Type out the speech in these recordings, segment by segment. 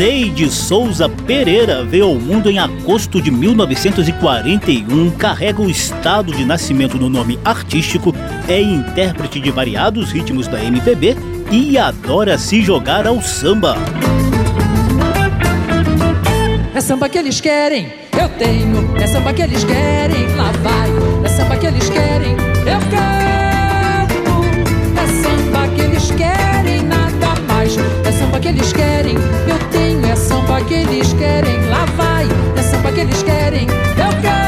Neide Souza Pereira veio ao mundo em agosto de 1941, carrega o estado de nascimento no nome artístico, é intérprete de variados ritmos da MPB e adora se jogar ao samba. É samba que eles querem, eu tenho. É samba que eles querem, lá vai. É samba que eles querem, eu quero. É samba que eles querem, nada mais. É samba que eles querem, samba que eles querem, lá vai. É samba que eles querem, eu quero.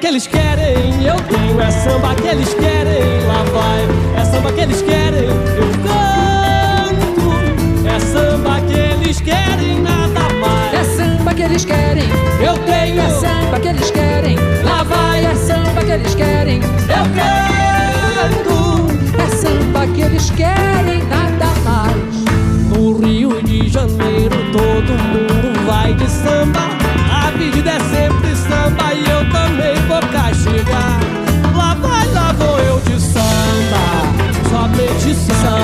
Que eles querem, eu tenho. É samba que eles querem, lá vai. É samba que eles querem, eu canto. É samba que eles querem, nada mais. É samba que eles querem, Eu tenho. é samba que eles querem. Lá vai, é samba que eles querem. Eu canto. É samba que eles querem, nada mais. No Rio de Janeiro todo mundo vai de samba. Vou castigar. Lá vai, lá vou eu de samba, somente samba.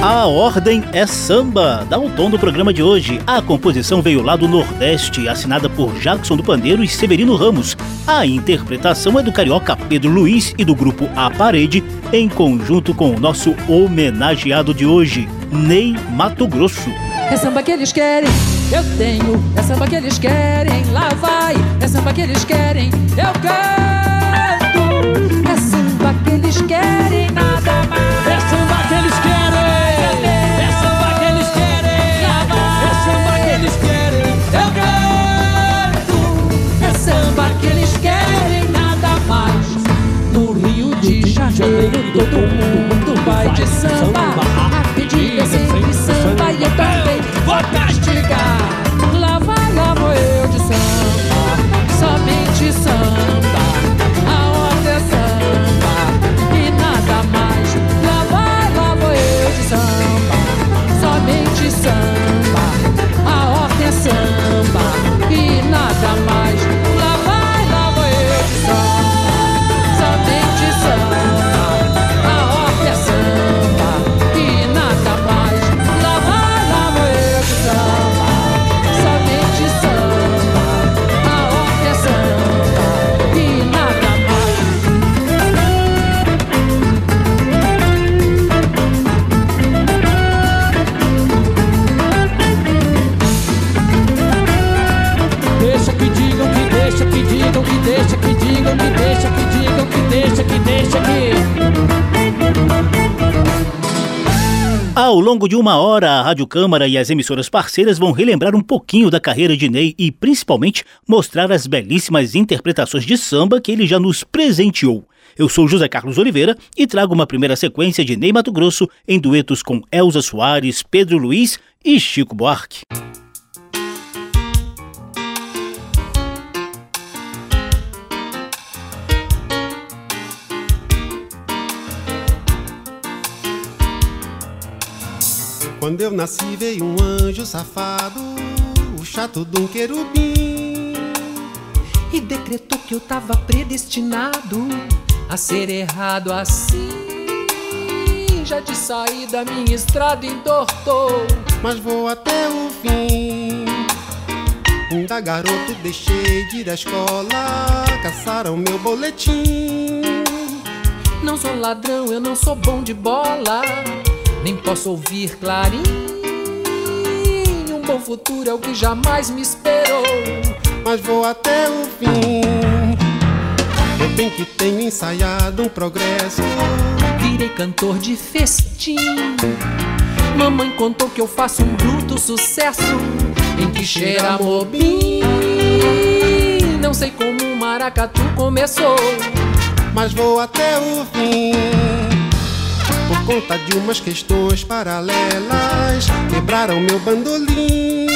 A ordem é samba, dá o tom do programa de hoje. A composição veio lá do Nordeste, assinada por Jackson do Pandeiro e Severino Ramos. A interpretação é do carioca Pedro Luiz e do grupo A Parede, em conjunto com o nosso homenageado de hoje, Ney Mato Grosso. É samba que eles querem, eu tenho. É samba que eles querem, lá vai. É samba que eles querem, eu canto. É samba que eles querem, nada mais. De samba. A pedida é sempre samba e eu também vou castigar. Lá vai, lá vou eu de samba, somente samba. A ordem é samba e nada mais. Lá vai, lá vou eu de samba, somente samba. A ordem é samba e nada mais. Ao longo de uma hora, a Rádio Câmara e as emissoras parceiras vão relembrar um pouquinho da carreira de Ney e, principalmente, mostrar as belíssimas interpretações de samba que ele já nos presenteou. Eu sou José Carlos Oliveira e trago uma primeira sequência de Ney Mato Grosso em duetos com Elza Soares, Pedro Luiz e Chico Buarque. Quando eu nasci veio um anjo safado, o chato de um querubim. e decretou que eu tava predestinado a ser errado assim. Já de sair da minha estrada entortou. Mas vou até o fim. Ainda garoto deixei de ir à escola, caçaram meu boletim. sou ladrão, eu não sou bom de bola. Nem posso ouvir clarim. Um bom futuro é o que jamais me esperou. Mas vou até o fim. Eu bem que tenho ensaiado um progresso. Virei cantor de festim. Mamãe contou que eu faço um bruto sucesso. Em que cheira mobim. Não sei como o maracatu começou mas vou até o fim. Por conta de umas questões paralelas, quebraram meu bandolim.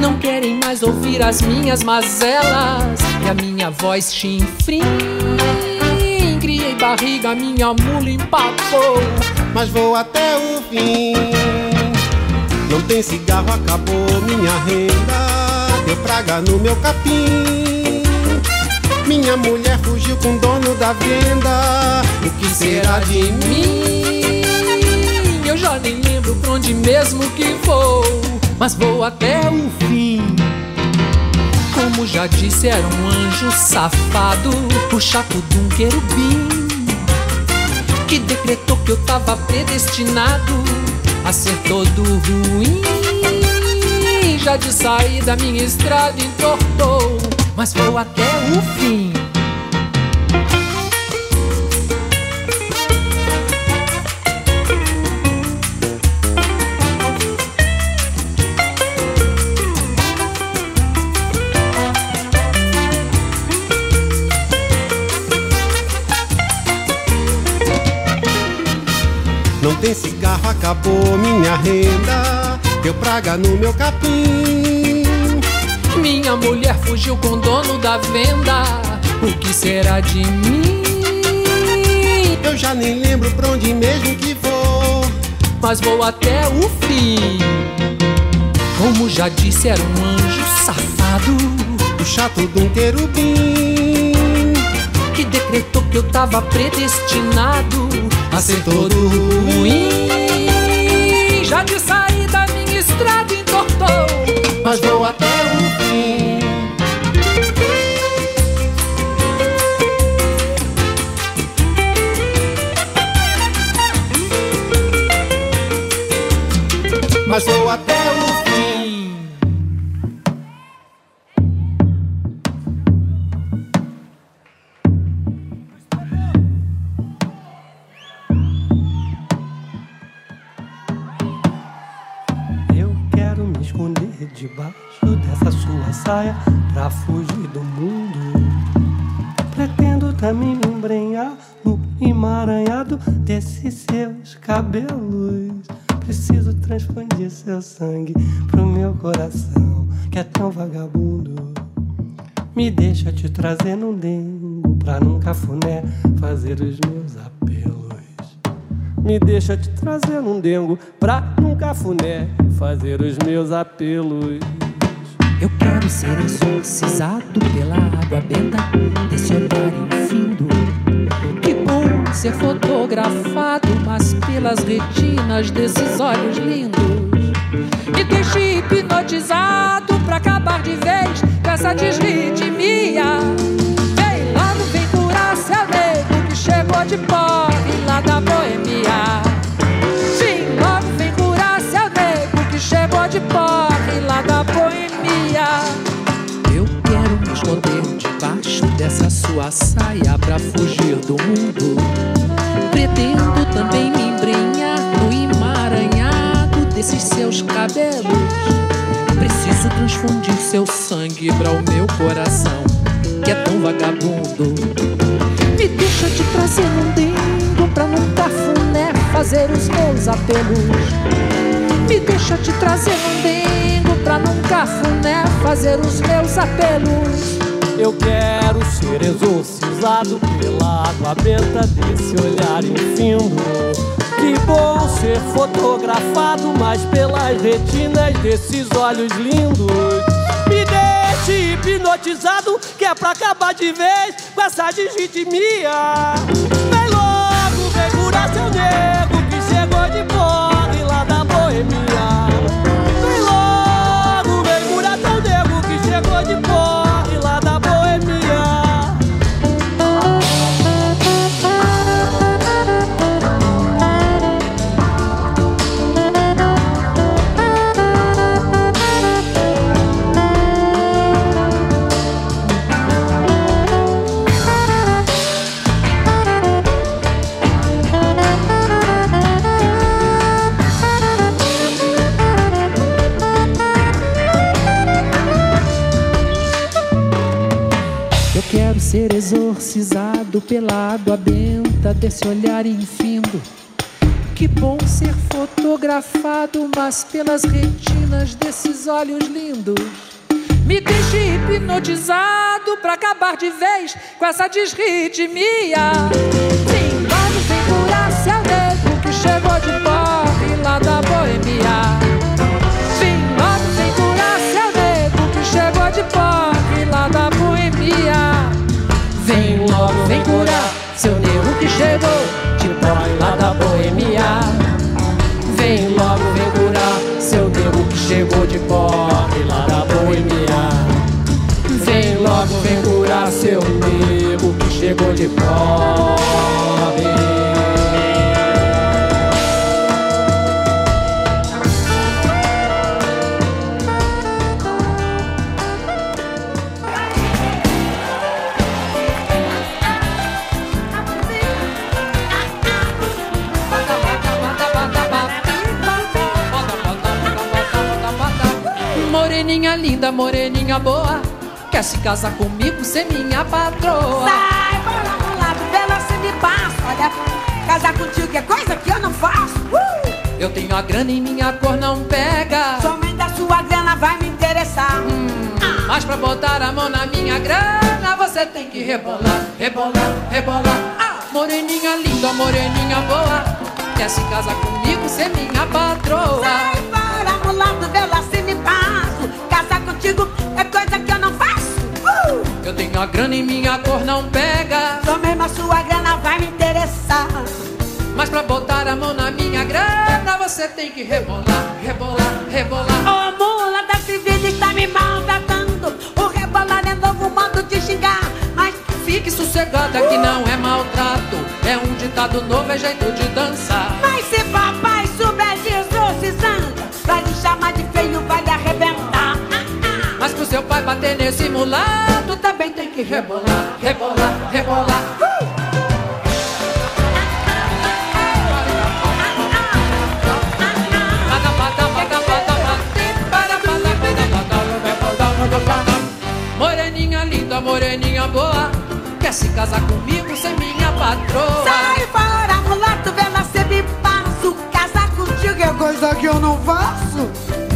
Não querem mais ouvir as minhas mazelas e a minha voz chinfrim. Criei barriga, minha mula empapou, mas vou até o fim. Não tem cigarro, acabou minha renda, deu praga no meu capim. Minha mulher fugiu com o dono da venda. O que será de mim? Eu já nem lembro pra onde mesmo que vou, mas vou até o fim. Como já disse, era um anjo safado, o chato de um querubim, que decretou que eu tava predestinado a ser todo ruim. Já de saída minha estrada entortou mas vou até o fim. Não tem cigarro, acabou minha renda. Deu praga no meu capim. Minha mulher fugiu com o dono da venda. O que será de mim? Eu já nem lembro pra onde mesmo que vou. Mas vou até o fim. Como já disse, era um anjo safado. O chato de um querubim. Que decretou que eu tava predestinado a ser todo ruim. Já de saída minha estrada entortou. Mas vou até o mas vou até o fim. Eu quero me esconder debaixo dessa sua saia pra fugir do mundo. Pretendo também me embrenhar no emaranhado desses seus cabelos. Trazer num dengo pra num cafuné fazer os meus apelos. Pra fugir do mundo. Pretendo também me embrenhar no emaranhado desses seus cabelos. Preciso transfundir seu sangue para o meu coração, que é tão vagabundo. Me deixa te trazer um dengo pra num cafuné fazer os meus apelos. Me deixa te trazer um dengo pra num cafuné fazer os meus apelos. Eu quero ser exorcizado pela água benta desse olhar infindo. Que bom ser fotografado, mas pelas retinas desses olhos lindos. Me deixe hipnotizado, que é pra acabar de vez com essa desritmia. Vem logo, vem curar seu nego exorcizado pela água benta desse olhar infindo. Que bom ser fotografado, mas pelas retinas desses olhos lindos. Me deixe hipnotizado pra acabar de vez com essa desritmia. Sim, vamos segurar seu nego que chegou de pobre chegou de pobre. Moreninha linda, moreninha boa, quer se casar comigo, ser minha patroa. Sai, casar contigo é coisa que eu não faço. Uh! Eu tenho a grana e minha cor não pega. Somente a sua grana vai me interessar. Hum, mas pra botar a mão na minha grana, você tem que rebolar, rebolar, rebolar. Ah, moreninha linda, moreninha boa, quer se casar comigo, ser minha patroa. Sai fora, mulato, vê se me passo. Casar contigo é coisa que eu não faço. Uh! Eu tenho a grana e minha cor não pega. Sua grana vai me interessar. Mas pra botar a mão na minha grana, você tem que rebolar, rebolar, rebolar. Ô mula da vida está me maltratando. O rebolar é novo modo de xingar. Mas Fique sossegada que não é maltrato. É um ditado novo, é jeito de dançar. Mas se papai souber exorcizando, vai lhe chamar de feio, vai lhe arrebentar. Mas pro seu pai bater nesse mulato, também tem que rebolar, rebolar, rebolar. Moreninha boa, quer se casar comigo, ser minha patroa. Sai fora, mulato, vê lá se me passo. Casar contigo é coisa que eu não faço.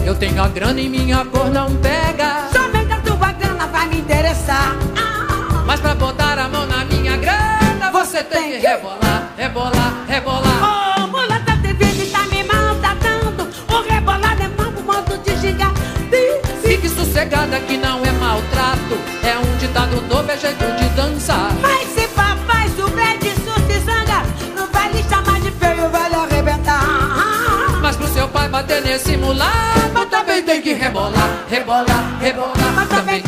Eu tenho a grana e minha cor não pega. Somente a tua grana vai me interessar. Ah, Mas pra botar a mão na minha grana, você tem que rebolar, rebolar, rebolar. Ô, mulata de vida está me maltratando. O rebolado é novo modo de xingar. Fique sossegada que não. Um ditado novo, é jeito de dançar. Mas se papai souber de surtisanga, não vai lhe chamar de feio, vai lhe arrebentar. Mas pro seu pai bater nesse mulato, também tem que rebolar, rebolar, rebolar. Mas também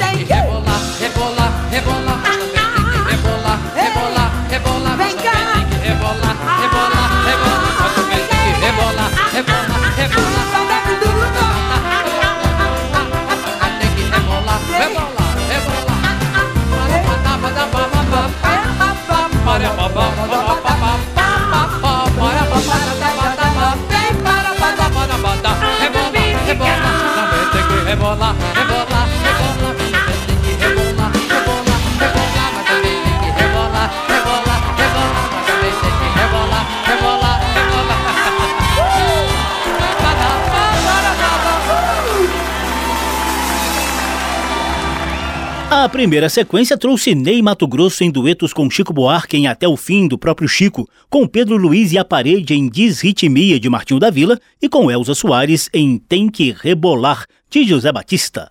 A primeira sequência trouxe Ney Mato Grosso em duetos com Chico Buarque em Até o Fim, do próprio Chico, com Pedro Luiz e a Parede em Desritmia, de Martinho da Vila, e com Elza Soares em Tem que Rebolar, de José Batista.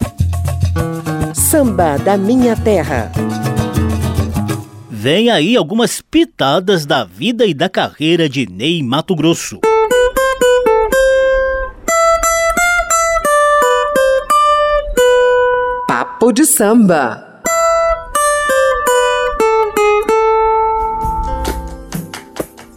Samba da Minha Terra. Vem aí algumas pitadas da vida e da carreira de Ney Mato Grosso. De samba.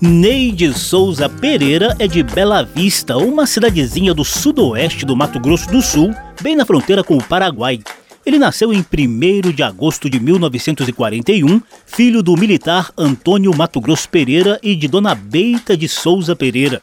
Ney de Souza Pereira é de Bela Vista, uma cidadezinha do sudoeste do Mato Grosso do Sul, bem na fronteira com o Paraguai. Ele nasceu em 1 de agosto de 1941, filho do militar Antônio Mato Grosso Pereira e de Dona Beita de Souza Pereira.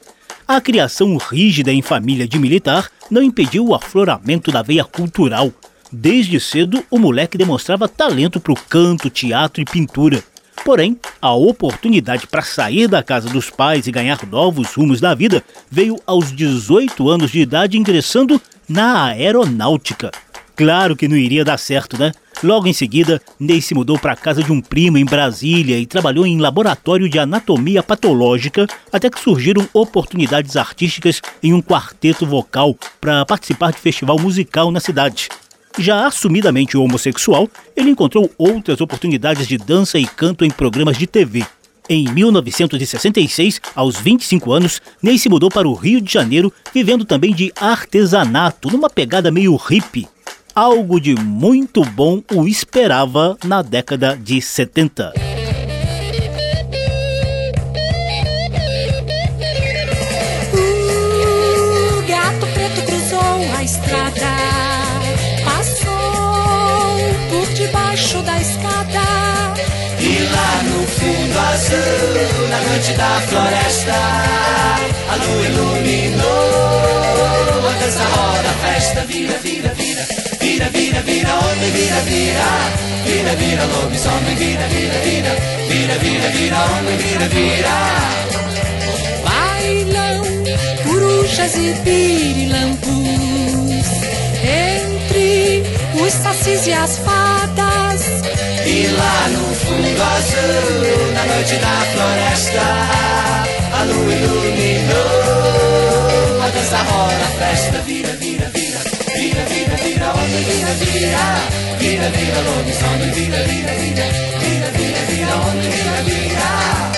A criação rígida em família de militar não impediu o afloramento da veia cultural. Desde cedo, o moleque demonstrava talento para o canto, teatro e pintura. Porém, a oportunidade para sair da casa dos pais e ganhar novos rumos da vida veio aos 18 anos de idade ingressando na aeronáutica. Claro que não iria dar certo, né? Logo em seguida, Ney se mudou para a casa de um primo em Brasília e trabalhou em laboratório de anatomia patológica até que surgiram oportunidades artísticas em um quarteto vocal para participar de festival musical na cidade. Já assumidamente homossexual, ele encontrou outras oportunidades de dança e canto em programas de TV. Em 1966, aos 25 anos, Ney se mudou para o Rio de Janeiro, vivendo também de artesanato, numa pegada meio hippie. Algo de muito bom o esperava na década de 70. Na noite da floresta, a lua iluminou a dança roda, a festa vira, vira, vira, vira, vira, vira, homem, vira, vira, vira, vira, lobisomem, vira, vira, vira, vira, vira, vira, homem, vira, vira. Bailam corujas e pirilampus entre os sacis e as fadas. E lá no fundo azul, na noite da floresta, a lua iluminou. A dança roda, a festa vira, vira, vira, vira, vira, vira, homem, vira, vira, vira, vira, lobisomem, vira, vira, vira, vira, vira, vira, vira, vira.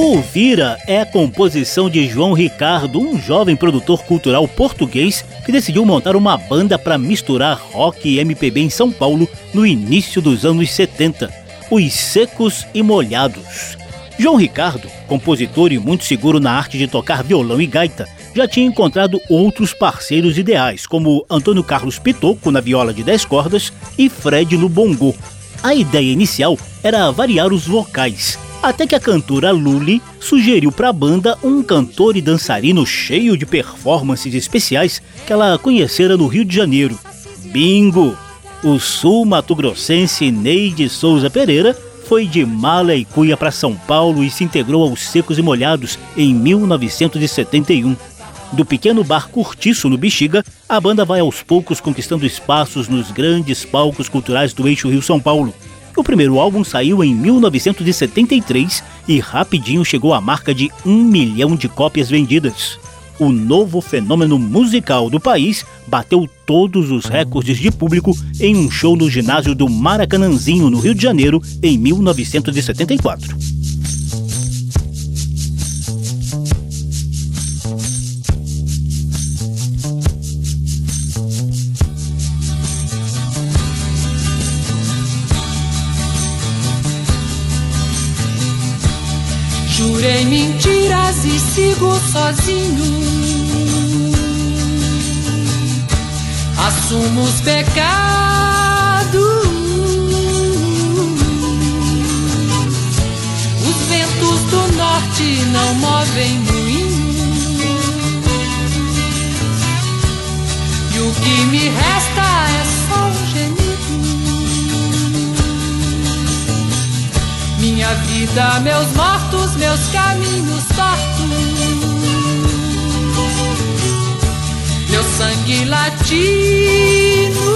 O Vira é a composição de João Ricardo, um jovem produtor cultural português que decidiu montar uma banda para misturar rock e MPB em São Paulo no início dos anos 70, Os Secos e Molhados. João Ricardo, compositor e muito seguro na arte de tocar violão e gaita, já tinha encontrado outros parceiros ideais, como Antônio Carlos Pitoco na viola de 10 cordas e Fred no bongô. A ideia inicial era variar os vocais, até que a cantora Luli sugeriu para a banda um cantor e dançarino cheio de performances especiais que ela conhecera no Rio de Janeiro. Bingo! O sul-mato-grossense Ney de Souza Pereira foi de mala e cuia para São Paulo e se integrou aos Secos e Molhados em 1971. Do pequeno bar Curtiço, no Bexiga, a banda vai aos poucos conquistando espaços nos grandes palcos culturais do eixo Rio-São Paulo. O primeiro álbum saiu em 1973 e rapidinho chegou à marca de um milhão de cópias vendidas. O novo fenômeno musical do país bateu todos os recordes de público em um show no ginásio do Maracanãzinho, no Rio de Janeiro, em 1974. Sigo sozinho. Assumo os pecados. Os ventos do norte não movem moinho. E o que me resta é só um gemido. Minha vida, meus mortos, meus caminhos tortos. Sangue latino.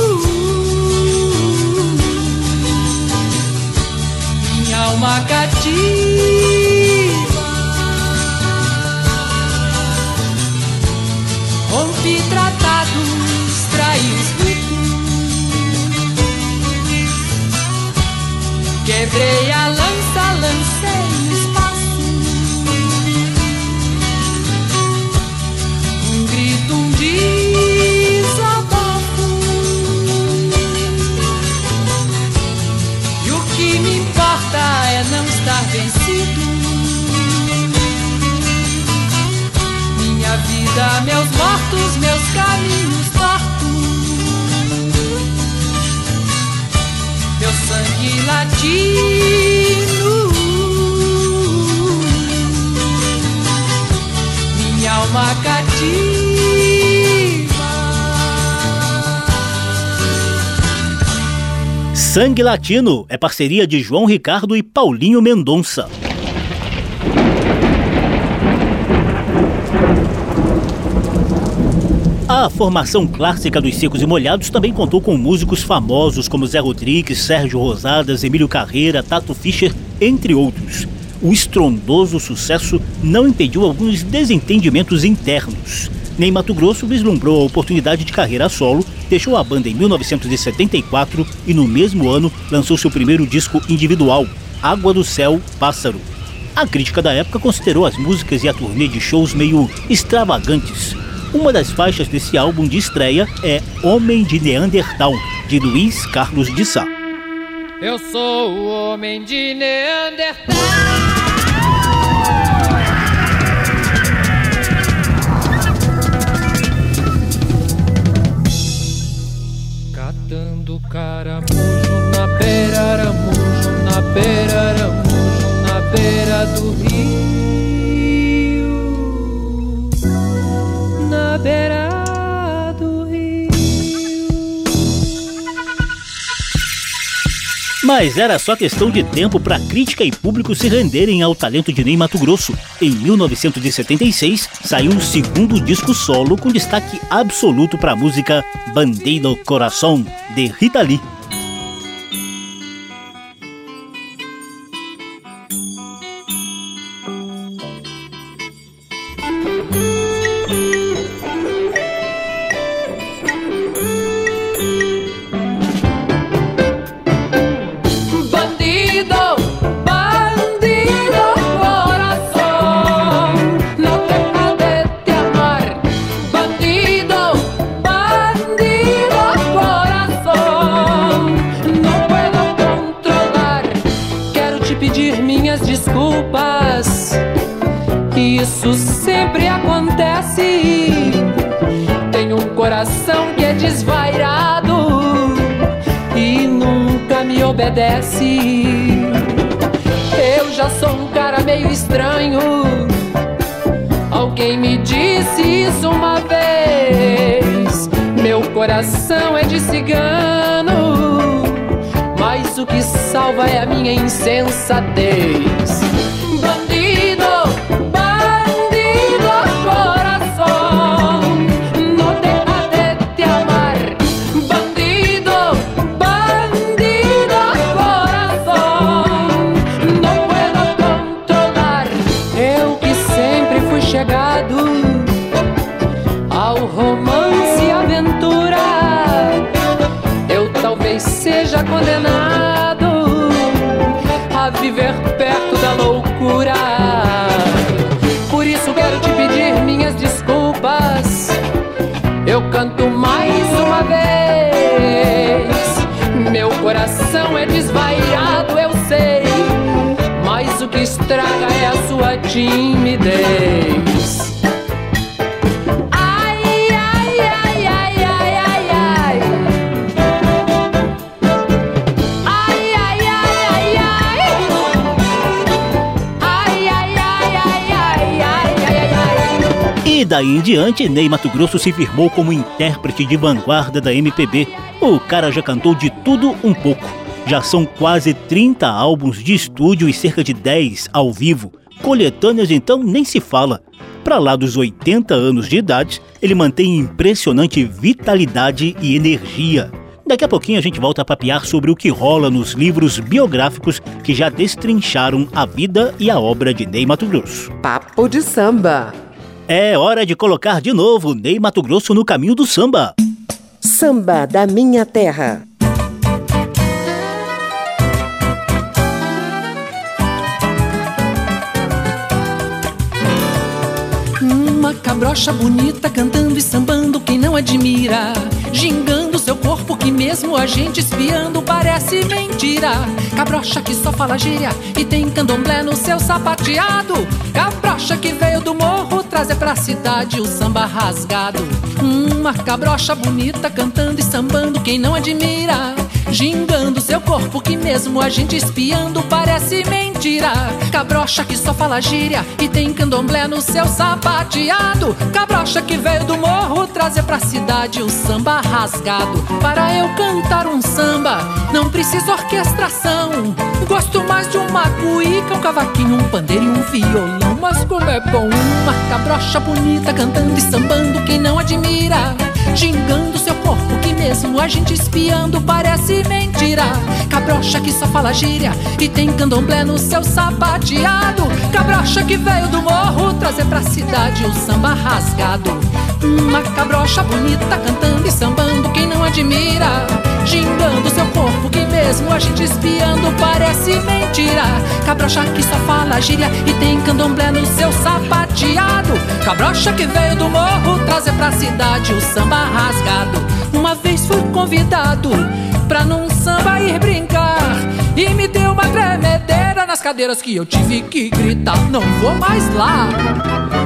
Minha alma cativa. Rompi tratados, traí os ritos. Quebrei a lança, lancei me importa é não estar vencido. Minha vida, meus mortos, meus caminhos tortos. meu sangue latino, minha alma cativa. Sangue Latino é parceria de João Ricardo e Paulinho Mendonça. A formação clássica dos Secos e Molhados também contou com músicos famosos como Zé Rodrigues, Sérgio Rosadas, Emílio Carreira, Tato Fischer, entre outros. O estrondoso sucesso não impediu alguns desentendimentos internos. Ney Mato Grosso vislumbrou a oportunidade de carreira solo, deixou a banda em 1974 e no mesmo ano lançou seu primeiro disco individual, Água do Céu, Pássaro. A crítica da época considerou as músicas e a turnê de shows meio extravagantes. Uma das faixas desse álbum de estreia é Homem de Neandertal, de Luiz Carlos de Sá. Eu sou o homem de Neandertal. Na beira, do rio. Na beira do rio. Mas era só questão de tempo para crítica e público se renderem ao talento de Ney Mato Grosso. Em 1976, saiu o segundo disco solo com destaque absoluto para a música Bandeiro Coração, de Rita Lee. Eu canto mais uma vez. Meu coração é desvairado, eu sei. Mas o que estraga é a sua timidez. Daí em diante, Ney Mato Grosso se firmou como intérprete de vanguarda da MPB. O cara já cantou de tudo um pouco. Já são quase 30 álbuns de estúdio e cerca de 10 ao vivo. Coletâneas então nem se fala. Para lá dos 80 anos de idade, ele mantém impressionante vitalidade e energia. Daqui a pouquinho a gente volta a papear sobre o que rola nos livros biográficos que já destrincharam a vida e a obra de Ney Mato Grosso. Papo de samba. É hora de colocar de novo Ney Mato Grosso no caminho do samba. Samba da minha terra. Cabrocha bonita cantando e sambando, quem não admira? Gingando seu corpo que mesmo a gente espiando parece mentira. Cabrocha que só fala gíria e tem candomblé no seu sapateado. Cabrocha que veio do morro trazer pra cidade o samba rasgado. Uma cabrocha bonita cantando e sambando, quem não admira? Gingando seu corpo que mesmo a gente espiando parece mentira. Cabrocha que só fala gíria e tem candomblé no seu sapateado. Cabrocha que veio do morro trazer pra cidade o samba rasgado. Para eu cantar um samba não preciso orquestração. Gosto mais de uma cuíca, um cavaquinho, um pandeiro e um violão. Mas como é bom uma cabrocha bonita cantando e sambando quem não admira? Gingando seu corpo mesmo a gente espiando parece mentira. Cabrocha que só fala gíria e tem candomblé no seu sapateado. Cabrocha que veio do morro trazer pra cidade o samba rasgado. Uma cabrocha bonita cantando e sambando quem não admira Gingando seu corpo que mesmo a gente espiando parece mentira. Cabrocha que só fala gíria e tem candomblé no seu sapateado. Cabrocha que veio do morro trazer pra cidade o samba rasgado. Uma vez fui convidado pra num samba ir brincar E me deu uma tremedeira nas cadeiras que eu tive que gritar Não vou mais lá.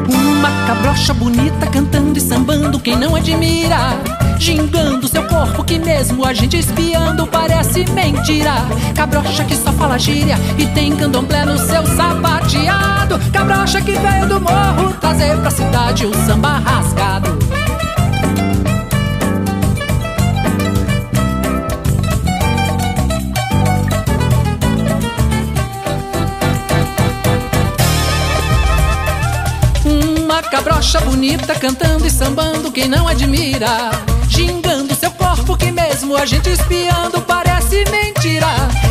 Uma cabrocha bonita cantando e sambando quem não admira? Gingando seu corpo que mesmo a gente espiando parece mentira. Cabrocha que só fala gíria e tem candomblé no seu sapateado. Cabrocha que veio do morro trazer pra cidade o samba rasgado cabrocha bonita cantando e sambando quem não admira? Gingando seu corpo que mesmo a gente espiando parece mentira.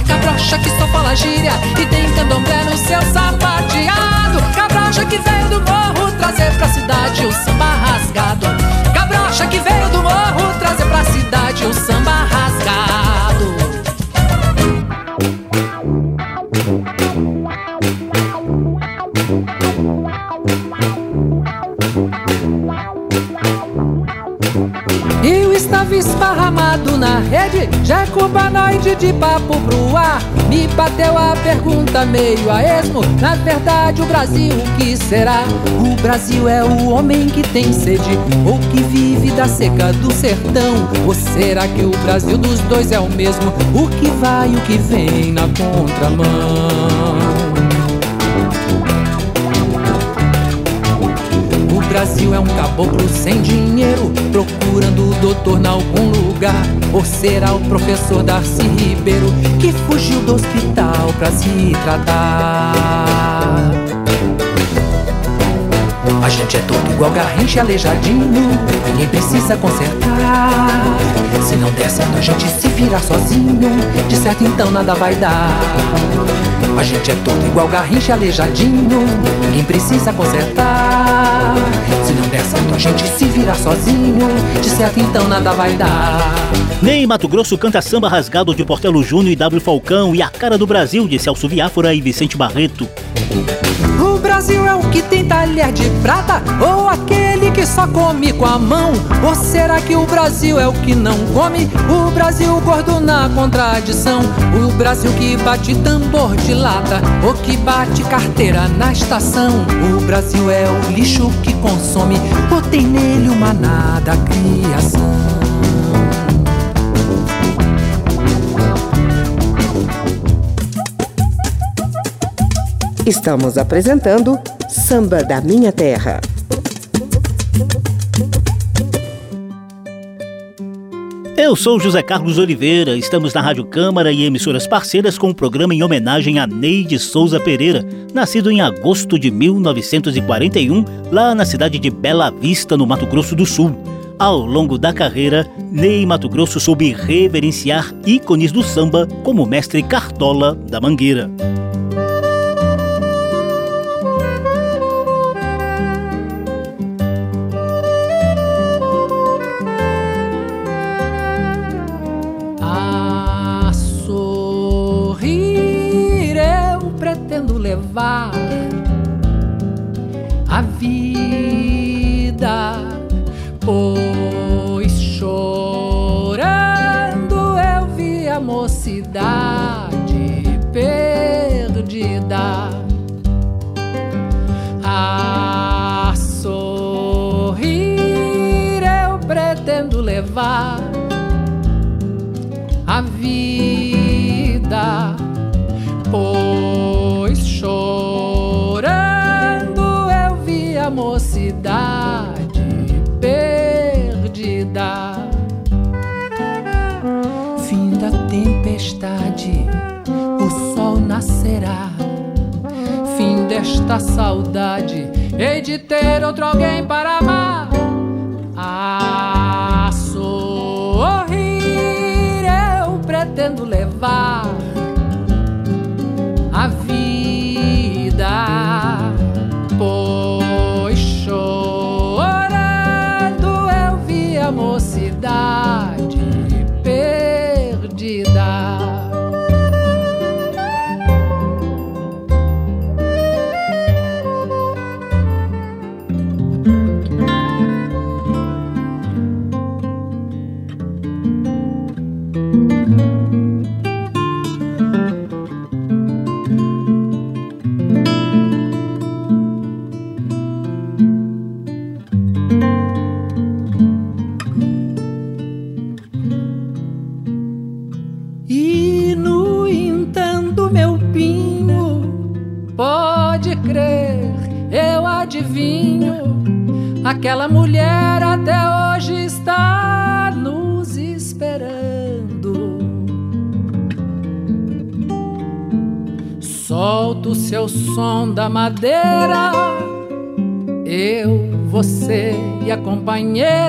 Cabrocha que só fala gíria e tem candomblé no seu sapateado. Cabrocha que veio do morro trazer pra cidade o samba rasgado. Cabrocha que veio do morro trazer pra cidade o samba rasgado rede, já é de papo pro ar. Me bateu a pergunta meio a esmo. Na verdade, o Brasil, o que será? O Brasil é o homem que tem sede, ou que vive da seca do sertão. Ou será que o Brasil dos dois é o mesmo? O que vai o que vem na contramão? O Brasil é um caboclo sem dinheiro, procurando o doutor em algum lugar. Ou será o professor Darcy Ribeiro que fugiu do hospital pra se tratar? A gente é todo igual garrincha aleijadinho, ninguém precisa consertar. Se não der certo, a gente se vira sozinho, de certo então nada vai dar. A gente é todo igual garrincha aleijadinho, ninguém precisa consertar. Se não certo, a gente se vira sozinho, de certo então nada vai dar. Ney Mato Grosso canta samba rasgado de Portelo Júnior e W Falcão e a cara do Brasil de Celso Viáfora e Vicente Barreto. O Brasil é o que tem talher de prata ou aquele que só come com a mão? Ou será que o Brasil é o que não come? O Brasil gordo na contradição. O Brasil que bate tambor de lata ou que bate carteira na estação. O Brasil é o lixo que consome ou tem nele uma nada criação. Estamos apresentando Samba da Minha Terra. Eu sou José Carlos Oliveira, estamos na Rádio Câmara e emissoras parceiras com um programa em homenagem a Neide Souza Pereira, nascido em agosto de 1941, lá na cidade de Bela Vista, no Mato Grosso do Sul. Ao longo da carreira, Ney Mato Grosso soube reverenciar ícones do samba como o mestre Cartola da Mangueira. Levar a vida, pois chorando eu vi a mocidade perdida. A sorrir eu pretendo levar a vida pois a mocidade perdida. Fim da tempestade, o sol nascerá. Fim desta saudade, hei de ter outro alguém para amar. A sorrir eu pretendo levar madeira, eu, você e a companheira.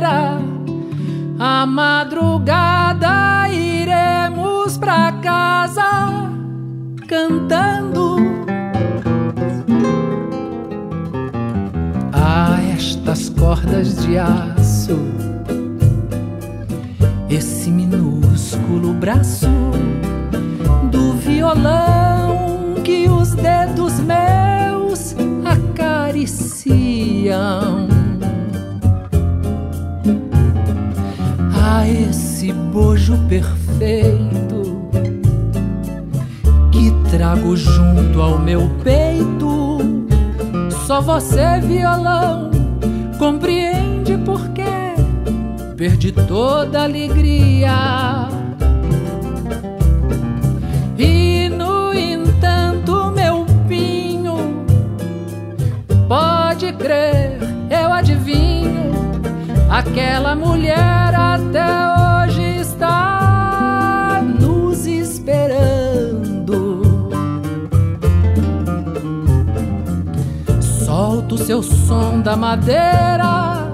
Madeira.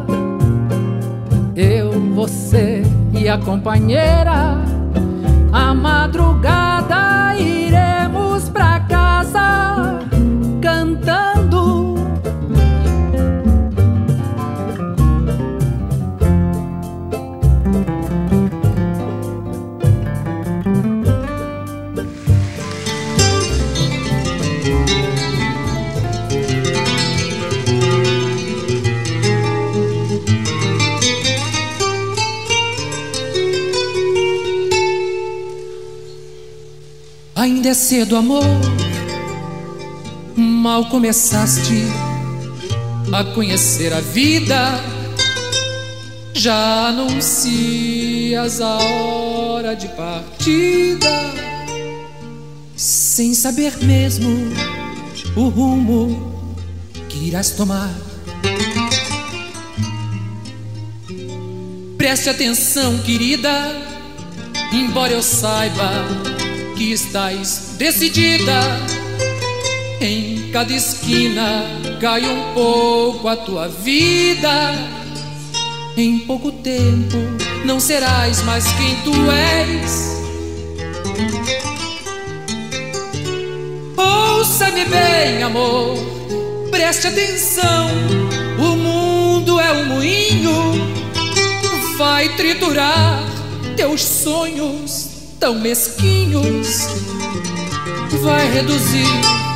Eu, você e a companheira. Começaste a conhecer a vida, já anuncias a hora de partida, sem saber mesmo o rumo que irás tomar. Preste atenção, querida, embora eu saiba que estás decidida. Em cada esquina cai um pouco a tua vida. Em pouco tempo não serás mais quem tu és. Ouça-me bem, amor, preste atenção. O mundo é um moinho, vai triturar teus sonhos tão mesquinhos vai reduzir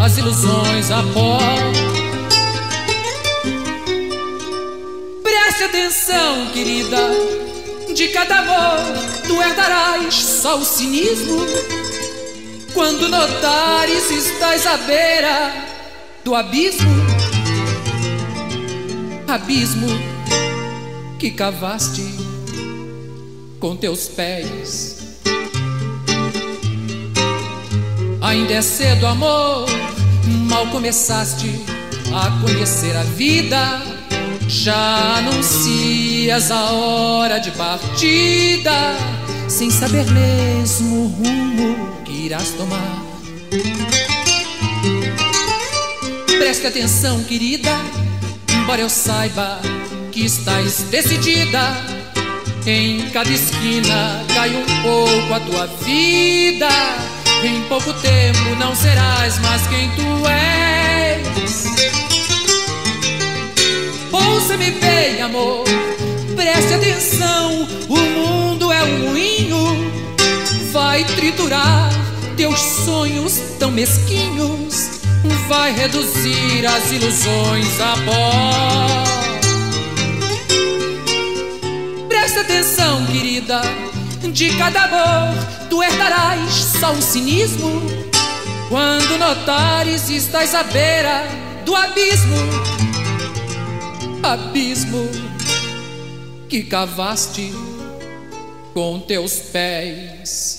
as ilusões a pó. Preste atenção, querida, de cada amor tu herdarás só o cinismo. Quando notares estás à beira do abismo, abismo que cavaste com teus pés Ainda é cedo, amor, mal começaste a conhecer a vida. Já anuncias a hora de partida, sem saber mesmo o rumo que irás tomar. Preste atenção, querida, embora eu saiba que estás decidida. Em cada esquina cai um pouco a tua vida. Em pouco tempo não serás mais quem tu és. Ouça-me bem, amor, preste atenção. O mundo é um moinho, vai triturar teus sonhos tão mesquinhos, vai reduzir as ilusões a pó. Presta atenção, querida, de cada amor tu herdarás só o cinismo. Quando notares estás à beira do abismo, abismo que cavaste com teus pés.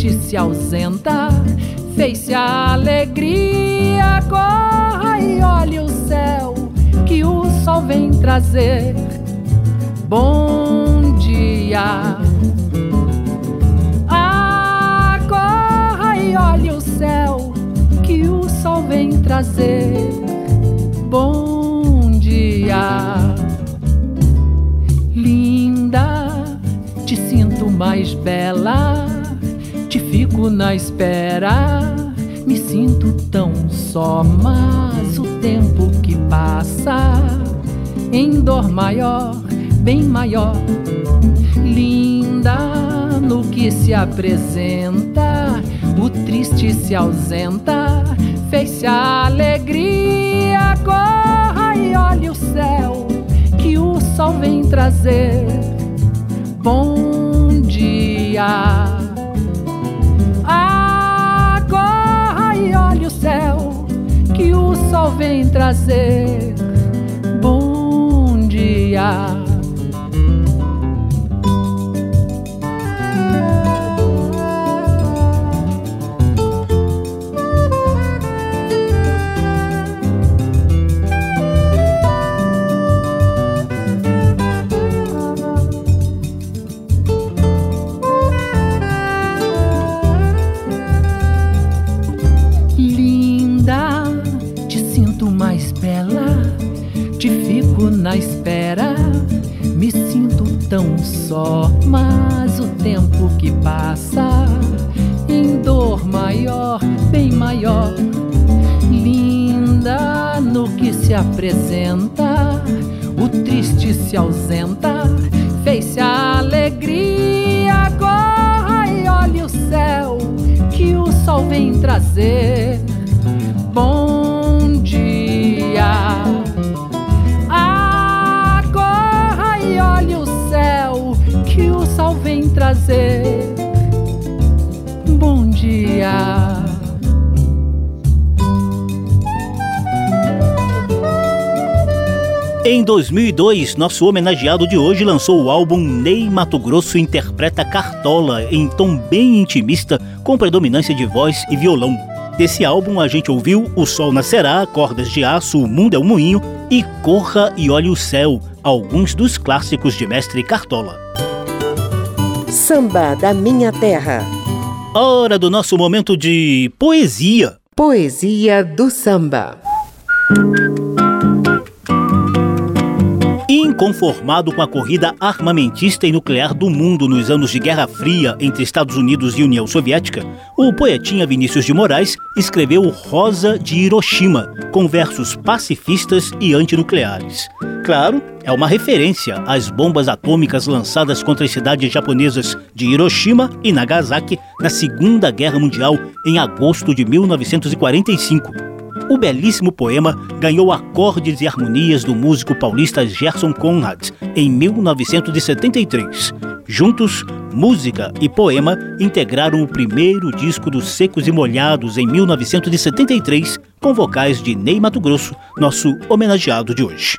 Triste se ausenta, fez-se a alegria, corra e olhe o céu que o sol vem trazer. Bom dia. Ah, corra e olhe o céu que o sol vem trazer. Bom dia. Linda, te sinto mais bela, fico na espera. Me sinto tão só, mas o tempo que passa em dor maior, bem maior. Linda, no que se apresenta, o triste se ausenta. Fez-se a alegria, corra e olhe o céu que o sol vem trazer. Bom dia. Vem trazer. Bom dia. Só, mas o tempo que passa em dor maior, bem maior. Linda, no que se apresenta, o triste se ausenta. Fez-se a alegria, corra e olhe o céu que o sol vem trazer. Em 2002, nosso homenageado de hoje lançou o álbum Ney Mato Grosso Interpreta Cartola, em tom bem intimista, com predominância de voz e violão. Desse álbum a gente ouviu O Sol Nascerá, Cordas de Aço, O Mundo é um Moinho e Corra e Olhe o Céu, alguns dos clássicos de Mestre Cartola. Samba da Minha Terra. Hora do nosso momento de poesia. Poesia do samba. Inconformado com a corrida armamentista e nuclear do mundo nos anos de Guerra Fria entre Estados Unidos e União Soviética, o poetinha Vinícius de Moraes escreveu Rosa de Hiroshima, com versos pacifistas e antinucleares. Claro, é uma referência às bombas atômicas lançadas contra as cidades japonesas de Hiroshima e Nagasaki na Segunda Guerra Mundial em agosto de 1945 o belíssimo poema ganhou acordes e harmonias do músico paulista Gerson Conrad em 1973. Juntos, música e poema integraram o primeiro disco dos Secos e Molhados em 1973, com vocais de Ney Mato Grosso, nosso homenageado de hoje.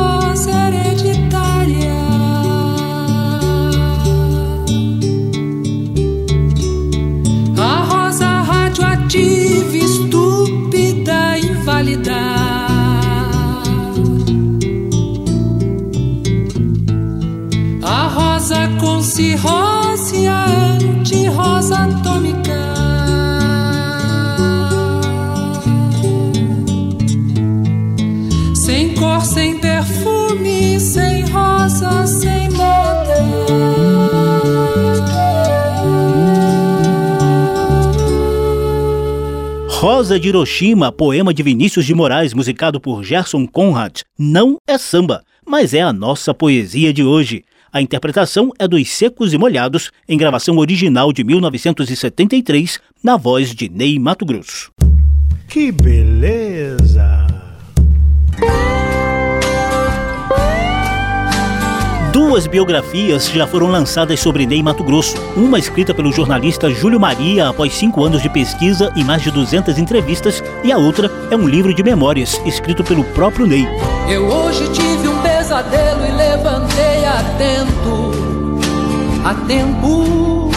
poema de Vinícius de Moraes, musicado por Gerson Conrad, não é samba, mas é a nossa poesia de hoje. A interpretação é dos Secos e Molhados, em gravação original de 1973, na voz de Ney Mato Grosso. Que beleza! Duas biografias já foram lançadas sobre Ney Mato Grosso. Uma escrita pelo jornalista Júlio Maria após cinco anos de pesquisa e mais de 200 entrevistas, e a outra é um livro de memórias escrito pelo próprio Ney. Eu hoje tive um pesadelo e levantei atento, a tempo.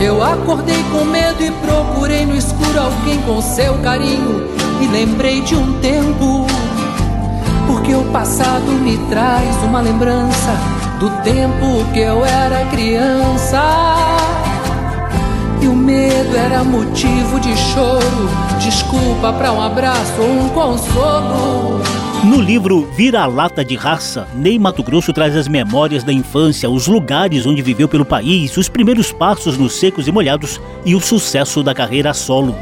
Eu acordei com medo e procurei no escuro alguém com seu carinho e lembrei de um tempo porque o passado me traz uma lembrança do tempo que eu era criança. E o medo era motivo de choro, desculpa para um abraço ou um consolo. No livro Vira-Lata de Raça, Ney Mato Grosso traz as memórias da infância, os lugares onde viveu pelo país, os primeiros passos nos secos e molhados e o sucesso da carreira solo.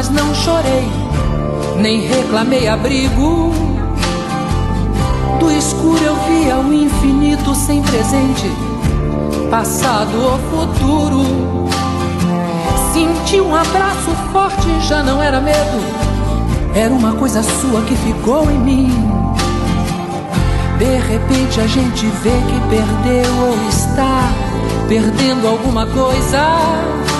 Mas não chorei, nem reclamei abrigo. Do escuro eu via o infinito sem presente, passado ou futuro. Senti um abraço forte, já não era medo, era uma coisa sua que ficou em mim. De repente a gente vê que perdeu ou está perdendo alguma coisa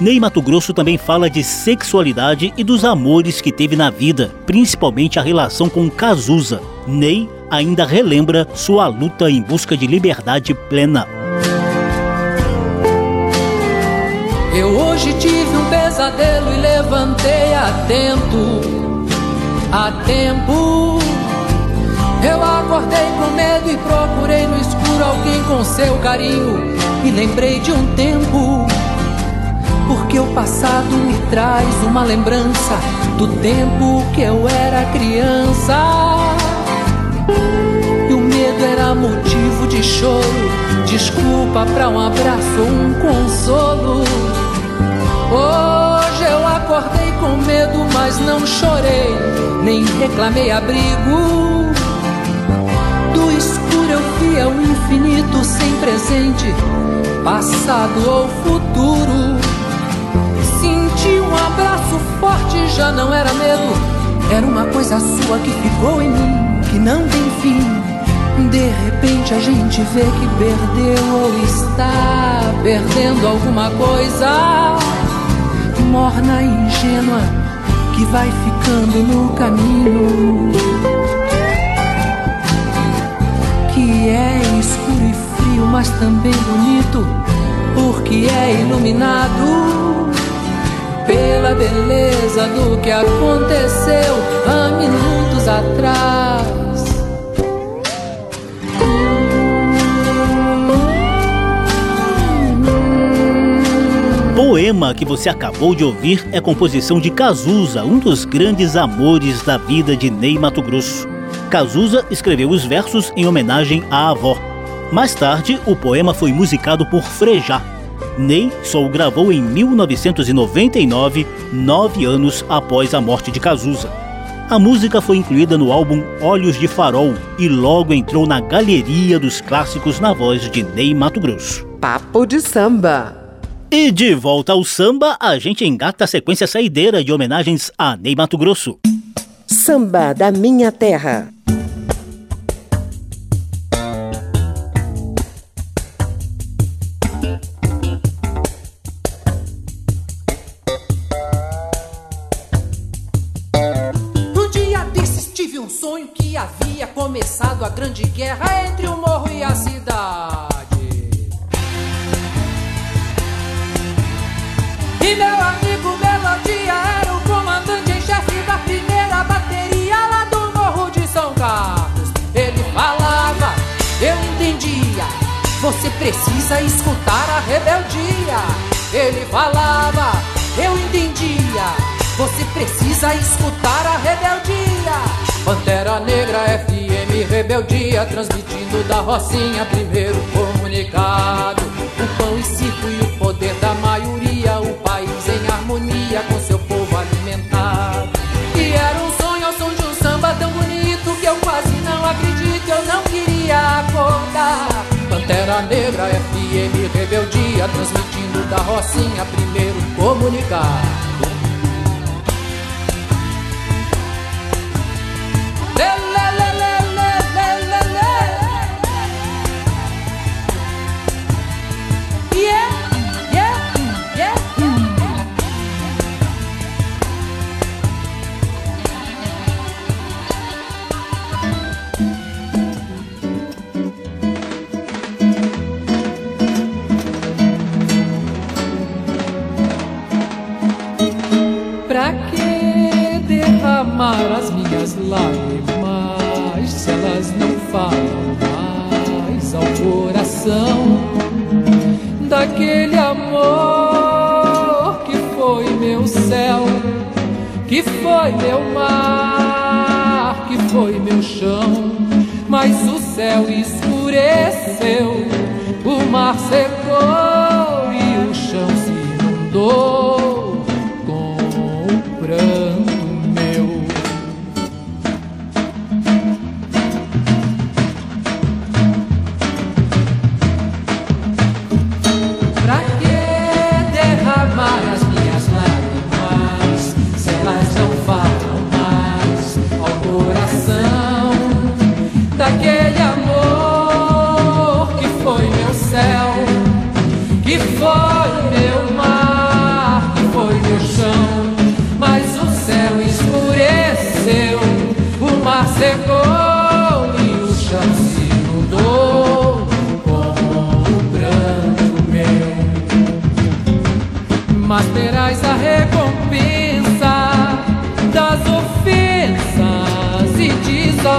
Ney Mato Grosso também fala de sexualidade e dos amores que teve na vida, principalmente a relação com Cazuza. Ney ainda relembra sua luta em busca de liberdade plena. Eu hoje tive um pesadelo e levantei atento, a tempo. Eu acordei com medo e procurei no escuro alguém com seu carinho e lembrei de um tempo. Porque o passado me traz uma lembrança do tempo que eu era criança. E o medo era motivo de choro, desculpa para um abraço ou um consolo. Hoje eu acordei com medo, mas não chorei, nem reclamei abrigo. Do escuro eu via o infinito sem presente passado ou futuro. Senti um abraço forte, já não era medo, era uma coisa sua que ficou em mim, que não tem fim. De repente a gente vê que perdeu ou está perdendo alguma coisa. Morna e ingênua que vai ficando no caminho. Que é escuro e frio, mas também bonito, porque é iluminado pela beleza do que aconteceu há minutos atrás. poema que você acabou de ouvir é composição de Cazuza, um dos grandes amores da vida de Ney Mato Grosso. Cazuza escreveu os versos em homenagem à avó. Mais tarde, o poema foi musicado por Frejá. Ney só o gravou em 1999, nove anos após a morte de Cazuza. A música foi incluída no álbum Olhos de Farol e logo entrou na galeria dos clássicos na voz de Ney Mato Grosso. Papo de samba. E de volta ao samba, a gente engata a sequência saideira de homenagens a Ney Mato Grosso. Samba da minha terra. Transmitindo da Rocinha primeiro comunicado. O pão e circo e o poder da maioria, o país em harmonia com seu povo alimentado. E era um sonho ao som de um samba tão bonito que eu quase não acredito, eu não queria acordar. Pantera Negra FM Rebeldia, transmitindo da Rocinha primeiro comunicado. As minhas lágrimas se elas não falam mais ao coração daquele amor que foi meu céu, que foi meu mar, que foi meu chão, mas o céu escureceu, o mar secou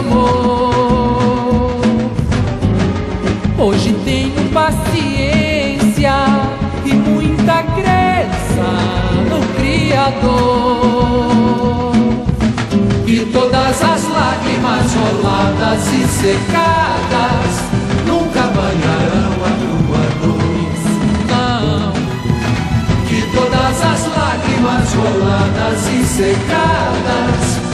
amor. Hoje tenho paciência e muita crença no Criador. E todas as lágrimas roladas e secadas nunca banharão a Lua doce. Não. Que todas as lágrimas roladas e secadas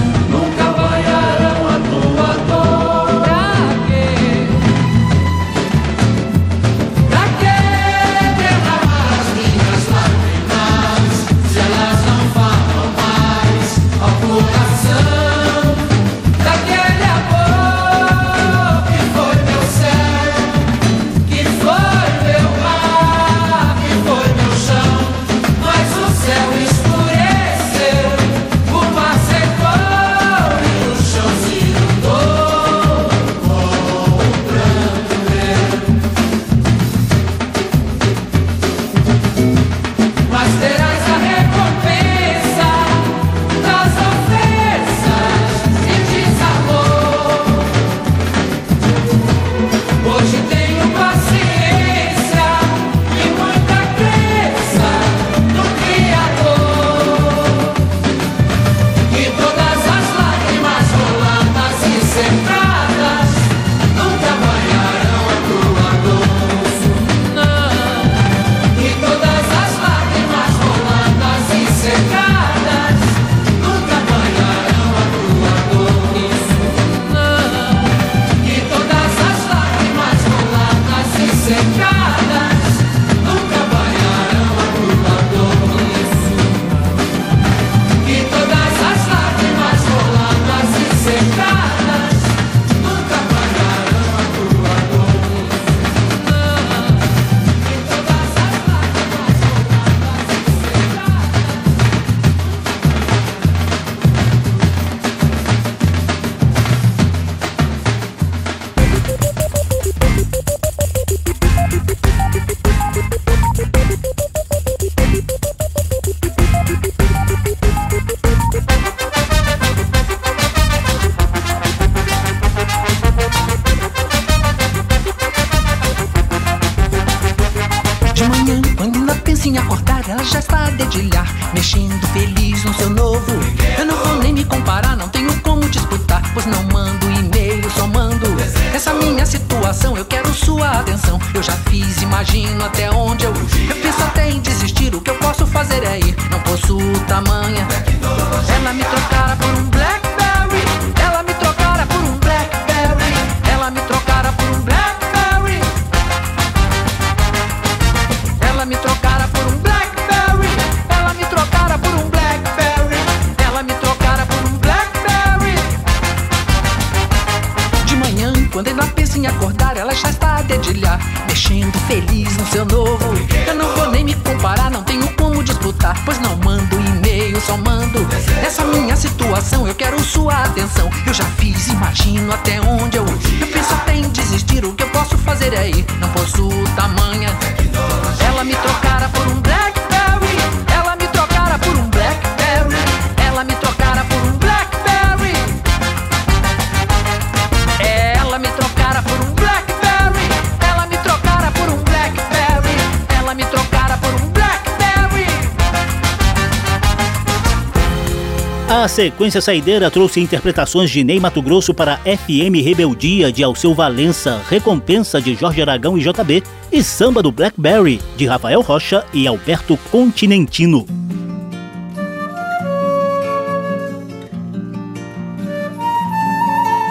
sequência saideira trouxe interpretações de Ney Mato Grosso para FM Rebeldia de Alceu Valença, Recompensa de Jorge Aragão e JB e Samba do Blackberry de Rafael Rocha e Alberto Continentino.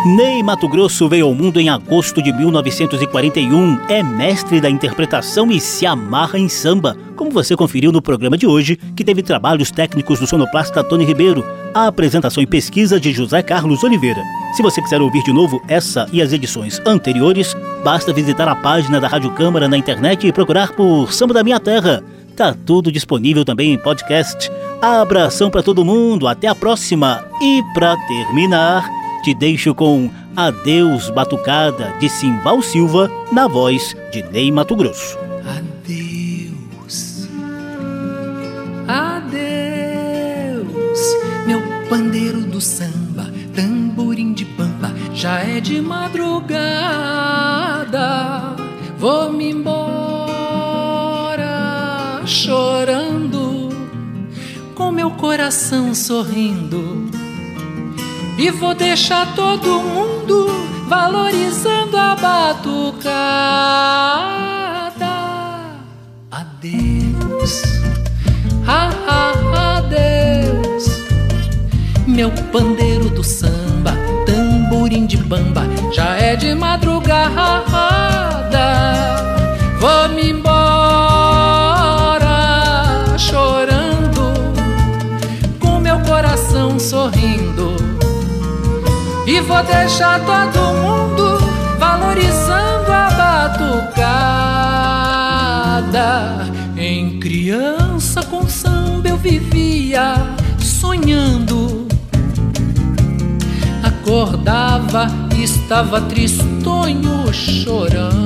Ney Mato Grosso veio ao mundo em agosto de 1941, é mestre da interpretação e se amarra em samba, como você conferiu no programa de hoje, que teve trabalhos técnicos do sonoplasta Tony Ribeiro, a apresentação e pesquisa de José Carlos Oliveira. Se você quiser ouvir de novo essa e as edições anteriores, basta visitar a página da Rádio Câmara na internet e procurar por Samba da Minha Terra. Tá tudo disponível também em podcast. Abração para todo mundo, até a próxima. E para terminar, te deixo com Adeus Batucada de Simval Silva na voz de Ney Mato Grosso. Do samba, tamborim de pampa, já é de madrugada. Vou-me embora chorando, com meu coração sorrindo. E vou deixar todo mundo valorizando a batucada. Adeus, ah, ah, adeus, meu pandeiro do samba, tamborim de bamba, já é de madrugada. Vou-me embora chorando, com meu coração sorrindo. E vou deixar todo mundo valorizando a batucada. Em criança com samba eu vivia sonhando. Acordava, estava tristonho chorando.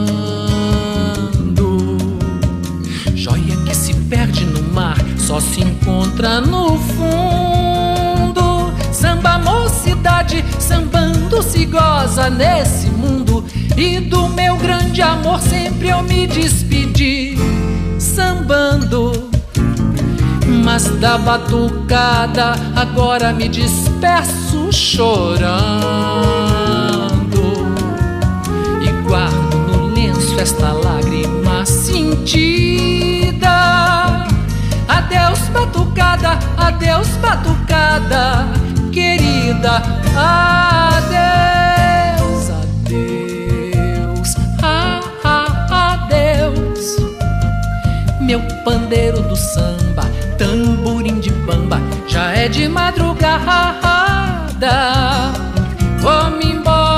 Joia que se perde no mar, só se encontra no fundo. Samba mocidade, sambando se goza nesse mundo. E do meu grande amor sempre eu me despedi, sambando. Mas da batucada agora me despeço chorando. E guardo no lenço esta lágrima sentida. Adeus, batucada, adeus, batucada, querida. Adeus, adeus, ah, ah, adeus. Meu pandeiro do samba, tamborim de bamba, já é de madrugada. Vou-me embora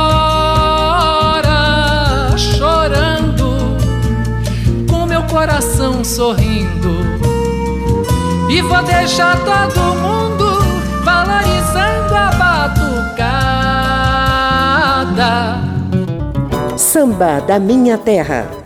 chorando, com meu coração sorrindo. E vou deixar todo mundo valorizando a batucada. Samba da Minha Terra.